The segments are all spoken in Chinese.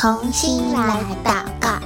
同心来祷告。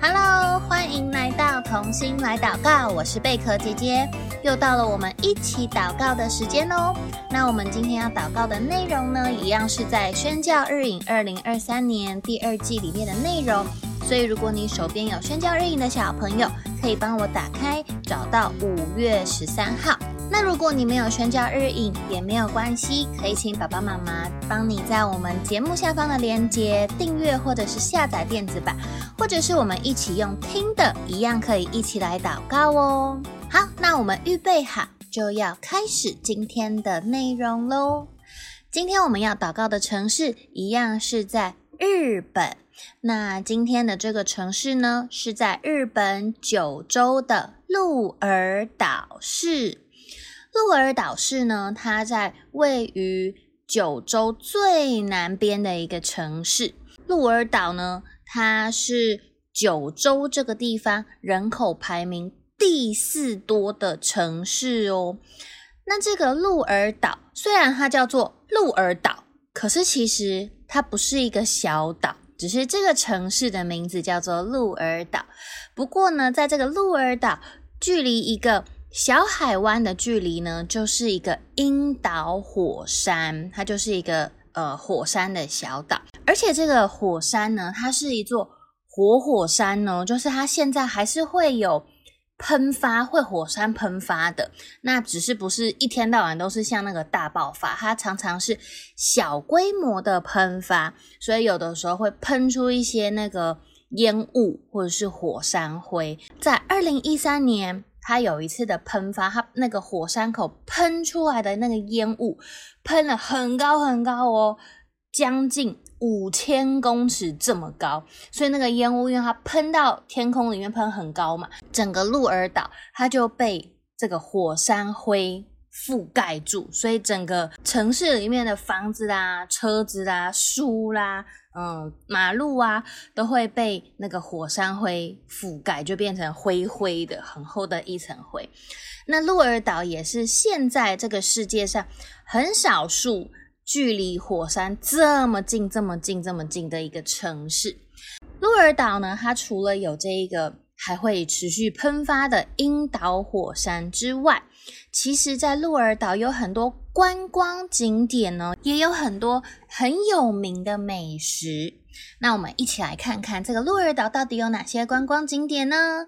Hello，欢迎来到同心来祷告，我是贝壳姐姐，又到了我们一起祷告的时间哦。那我们今天要祷告的内容呢，一样是在宣教日影二零二三年第二季里面的内容。所以，如果你手边有宣教日影的小朋友，可以帮我打开，找到五月十三号。那如果你没有宣教日影也没有关系，可以请爸爸妈妈帮你在我们节目下方的链接订阅，或者是下载电子版，或者是我们一起用听的，一样可以一起来祷告哦。好，那我们预备好，就要开始今天的内容喽。今天我们要祷告的城市，一样是在日本。那今天的这个城市呢，是在日本九州的鹿儿岛市。鹿儿岛市呢，它在位于九州最南边的一个城市。鹿儿岛呢，它是九州这个地方人口排名第四多的城市哦。那这个鹿儿岛虽然它叫做鹿儿岛，可是其实它不是一个小岛。只是这个城市的名字叫做鹿儿岛。不过呢，在这个鹿儿岛，距离一个小海湾的距离呢，就是一个樱岛火山，它就是一个呃火山的小岛。而且这个火山呢，它是一座活火山呢，就是它现在还是会有。喷发会火山喷发的，那只是不是一天到晚都是像那个大爆发，它常常是小规模的喷发，所以有的时候会喷出一些那个烟雾或者是火山灰。在二零一三年，它有一次的喷发，它那个火山口喷出来的那个烟雾喷了很高很高哦，将近。五千公尺这么高，所以那个烟雾因为它喷到天空里面喷很高嘛，整个鹿儿岛它就被这个火山灰覆盖住，所以整个城市里面的房子啦、车子啦、树啦、嗯、马路啊，都会被那个火山灰覆盖，就变成灰灰的、很厚的一层灰。那鹿儿岛也是现在这个世界上很少数。距离火山这么近、这么近、这么近的一个城市，鹿儿岛呢，它除了有这一个还会持续喷发的樱岛火山之外，其实，在鹿儿岛有很多观光景点呢，也有很多很有名的美食。那我们一起来看看这个鹿儿岛到底有哪些观光景点呢？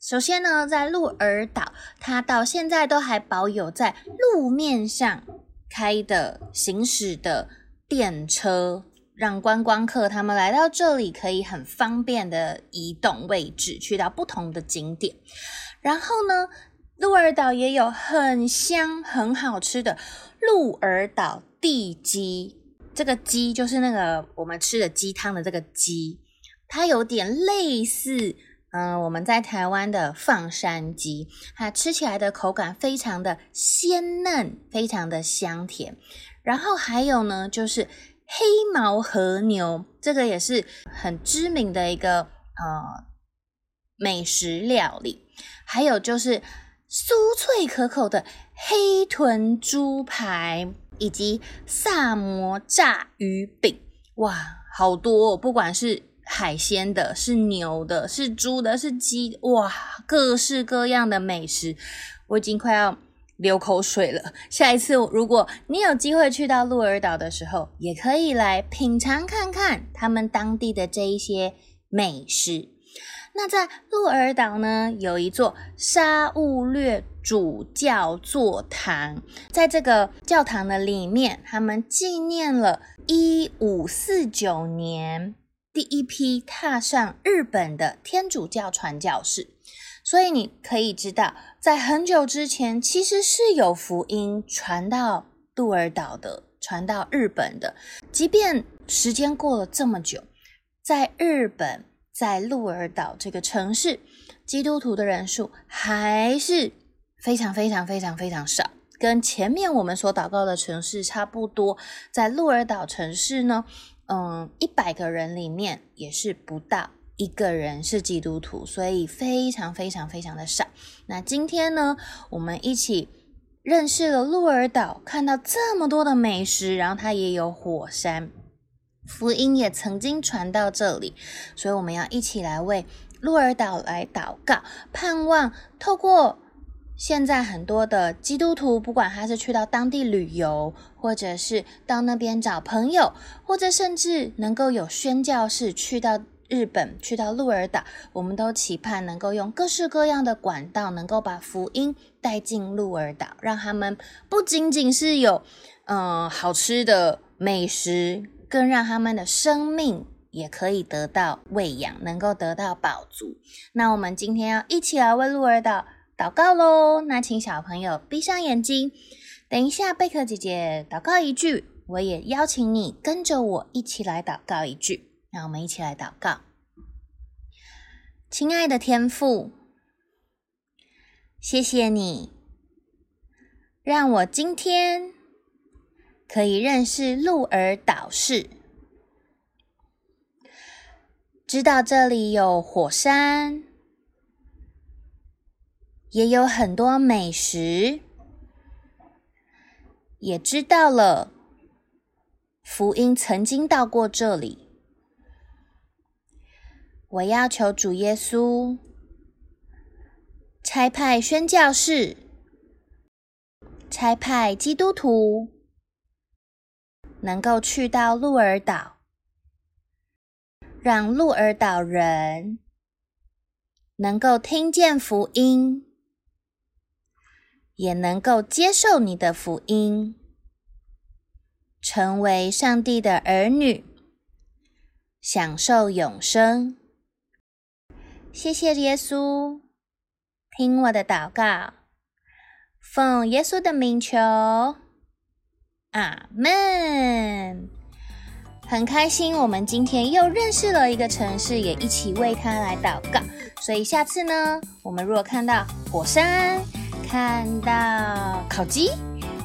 首先呢，在鹿儿岛，它到现在都还保有在路面上。开的行驶的电车，让观光客他们来到这里可以很方便的移动位置，去到不同的景点。然后呢，鹿儿岛也有很香很好吃的鹿儿岛地鸡，这个鸡就是那个我们吃的鸡汤的这个鸡，它有点类似。嗯，我们在台湾的放山鸡，它吃起来的口感非常的鲜嫩，非常的香甜。然后还有呢，就是黑毛和牛，这个也是很知名的一个呃美食料理。还有就是酥脆可口的黑豚猪排，以及萨摩炸鱼饼。哇，好多哦，不管是。海鲜的，是牛的，是猪的，是鸡，哇，各式各样的美食，我已经快要流口水了。下一次如果你有机会去到鹿儿岛的时候，也可以来品尝看看他们当地的这一些美食。那在鹿儿岛呢，有一座沙勿略主教座堂，在这个教堂的里面，他们纪念了一五四九年。第一批踏上日本的天主教传教士，所以你可以知道，在很久之前，其实是有福音传到鹿儿岛的，传到日本的。即便时间过了这么久，在日本，在鹿儿岛这个城市，基督徒的人数还是非常非常非常非常少，跟前面我们所祷告的城市差不多。在鹿儿岛城市呢，嗯，一百个人里面也是不到一个人是基督徒，所以非常非常非常的少。那今天呢，我们一起认识了鹿儿岛，看到这么多的美食，然后它也有火山，福音也曾经传到这里，所以我们要一起来为鹿儿岛来祷告，盼望透过。现在很多的基督徒，不管他是去到当地旅游，或者是到那边找朋友，或者甚至能够有宣教士去到日本、去到鹿儿岛，我们都期盼能够用各式各样的管道，能够把福音带进鹿儿岛，让他们不仅仅是有嗯、好吃的美食，更让他们的生命也可以得到喂养，能够得到饱足。那我们今天要一起来为鹿儿岛。祷告喽！那请小朋友闭上眼睛，等一下贝壳姐姐祷告一句，我也邀请你跟着我一起来祷告一句。让我们一起来祷告。亲爱的天父，谢谢你让我今天可以认识鹿儿岛市，知道这里有火山。也有很多美食，也知道了福音曾经到过这里。我要求主耶稣。差派宣教士，差派基督徒，能够去到鹿儿岛，让鹿儿岛人。能够听见福音。也能够接受你的福音，成为上帝的儿女，享受永生。谢谢耶稣，听我的祷告，奉耶稣的名求，阿门。很开心，我们今天又认识了一个城市，也一起为他来祷告。所以下次呢，我们如果看到火山，看到烤鸡，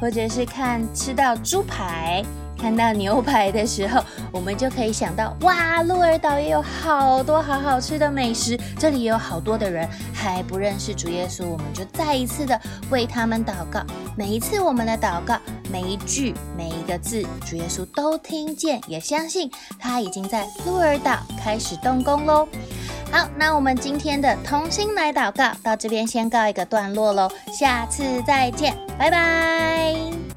或者是看吃到猪排、看到牛排的时候，我们就可以想到：哇，鹿儿岛也有好多好好吃的美食，这里也有好多的人还不认识主耶稣，我们就再一次的为他们祷告。每一次我们的祷告，每一句、每一个字，主耶稣都听见，也相信他已经在鹿儿岛开始动工喽。好，那我们今天的同心来祷告到这边先告一个段落喽，下次再见，拜拜。